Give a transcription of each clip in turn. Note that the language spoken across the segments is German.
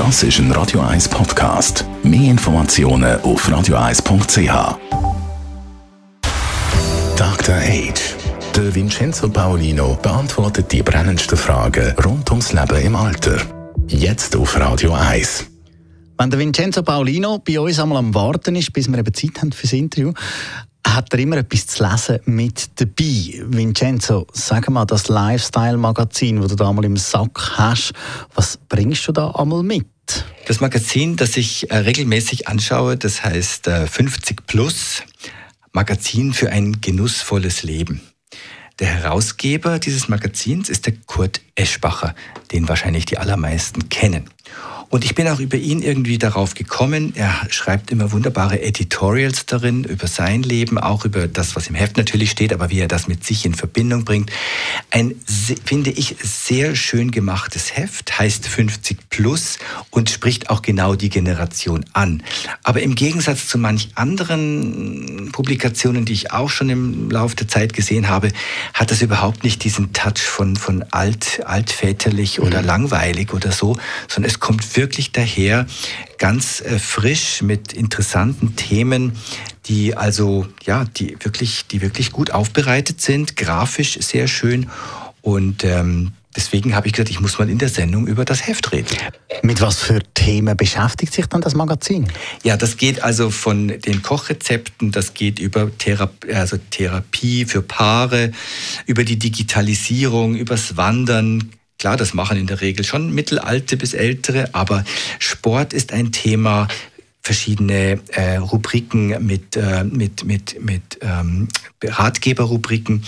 Das ist ein Radio 1 Podcast. Mehr Informationen auf radio1.ch. Dr. Age. Der Vincenzo Paolino beantwortet die brennendsten Fragen rund ums Leben im Alter. Jetzt auf Radio 1. Wenn der Vincenzo Paolino bei uns einmal am Warten ist, bis wir eben Zeit haben für das Interview, hat er immer etwas zu lesen mit dabei. Vincenzo, sag mal, das Lifestyle-Magazin, das du da mal im Sack hast, was bringst du da einmal mit? Das Magazin, das ich äh, regelmäßig anschaue, das heißt äh, 50 Plus, Magazin für ein genussvolles Leben. Der Herausgeber dieses Magazins ist der Kurt Eschbacher, den wahrscheinlich die allermeisten kennen. Und ich bin auch über ihn irgendwie darauf gekommen. Er schreibt immer wunderbare Editorials darin über sein Leben, auch über das, was im Heft natürlich steht, aber wie er das mit sich in Verbindung bringt. Ein, finde ich, sehr schön gemachtes Heft, heißt 50 plus und spricht auch genau die Generation an. Aber im Gegensatz zu manch anderen Publikationen, die ich auch schon im Laufe der Zeit gesehen habe, hat das überhaupt nicht diesen Touch von, von alt, altväterlich oder mhm. langweilig oder so, sondern es kommt wirklich wirklich daher, ganz äh, frisch mit interessanten Themen, die also ja, die wirklich, die wirklich gut aufbereitet sind, grafisch sehr schön und ähm, Deswegen habe ich gesagt, ich muss mal in der Sendung über das Heft reden. Mit was für Themen beschäftigt sich dann das Magazin? Ja, das geht also von den Kochrezepten, das geht über Therapie, also Therapie für Paare, über die Digitalisierung, übers Wandern, Klar, das machen in der Regel schon mittelalte bis ältere, aber Sport ist ein Thema, verschiedene äh, Rubriken mit, äh, mit, mit, mit ähm, Ratgeberrubriken.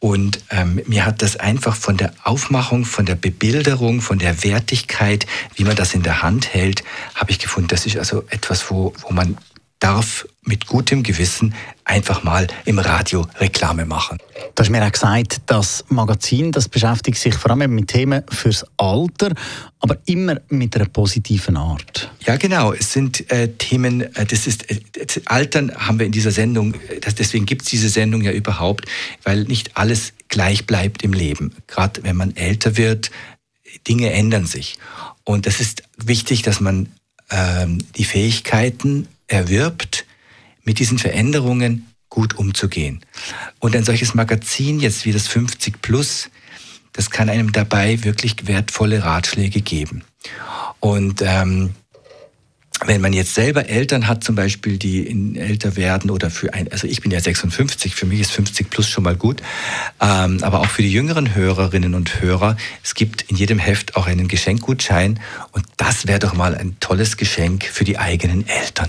Und ähm, mir hat das einfach von der Aufmachung, von der Bebilderung, von der Wertigkeit, wie man das in der Hand hält, habe ich gefunden, das ist also etwas, wo, wo man darf mit gutem Gewissen einfach mal im Radio Reklame machen. Du hast mir auch gesagt, das Magazin das beschäftigt sich vor allem mit Themen fürs Alter, aber immer mit einer positiven Art. Ja, genau. Es sind äh, Themen, äh, das ist, äh, das Altern haben wir in dieser Sendung, äh, das, deswegen gibt es diese Sendung ja überhaupt, weil nicht alles gleich bleibt im Leben. Gerade wenn man älter wird, Dinge ändern sich. Und das ist wichtig, dass man ähm, die Fähigkeiten erwirbt, mit diesen Veränderungen gut umzugehen. Und ein solches Magazin, jetzt wie das 50 Plus, das kann einem dabei wirklich wertvolle Ratschläge geben. Und ähm, wenn man jetzt selber Eltern hat, zum Beispiel, die in älter werden oder für ein, also ich bin ja 56, für mich ist 50 plus schon mal gut, ähm, aber auch für die jüngeren Hörerinnen und Hörer, es gibt in jedem Heft auch einen Geschenkgutschein und das wäre doch mal ein tolles Geschenk für die eigenen Eltern.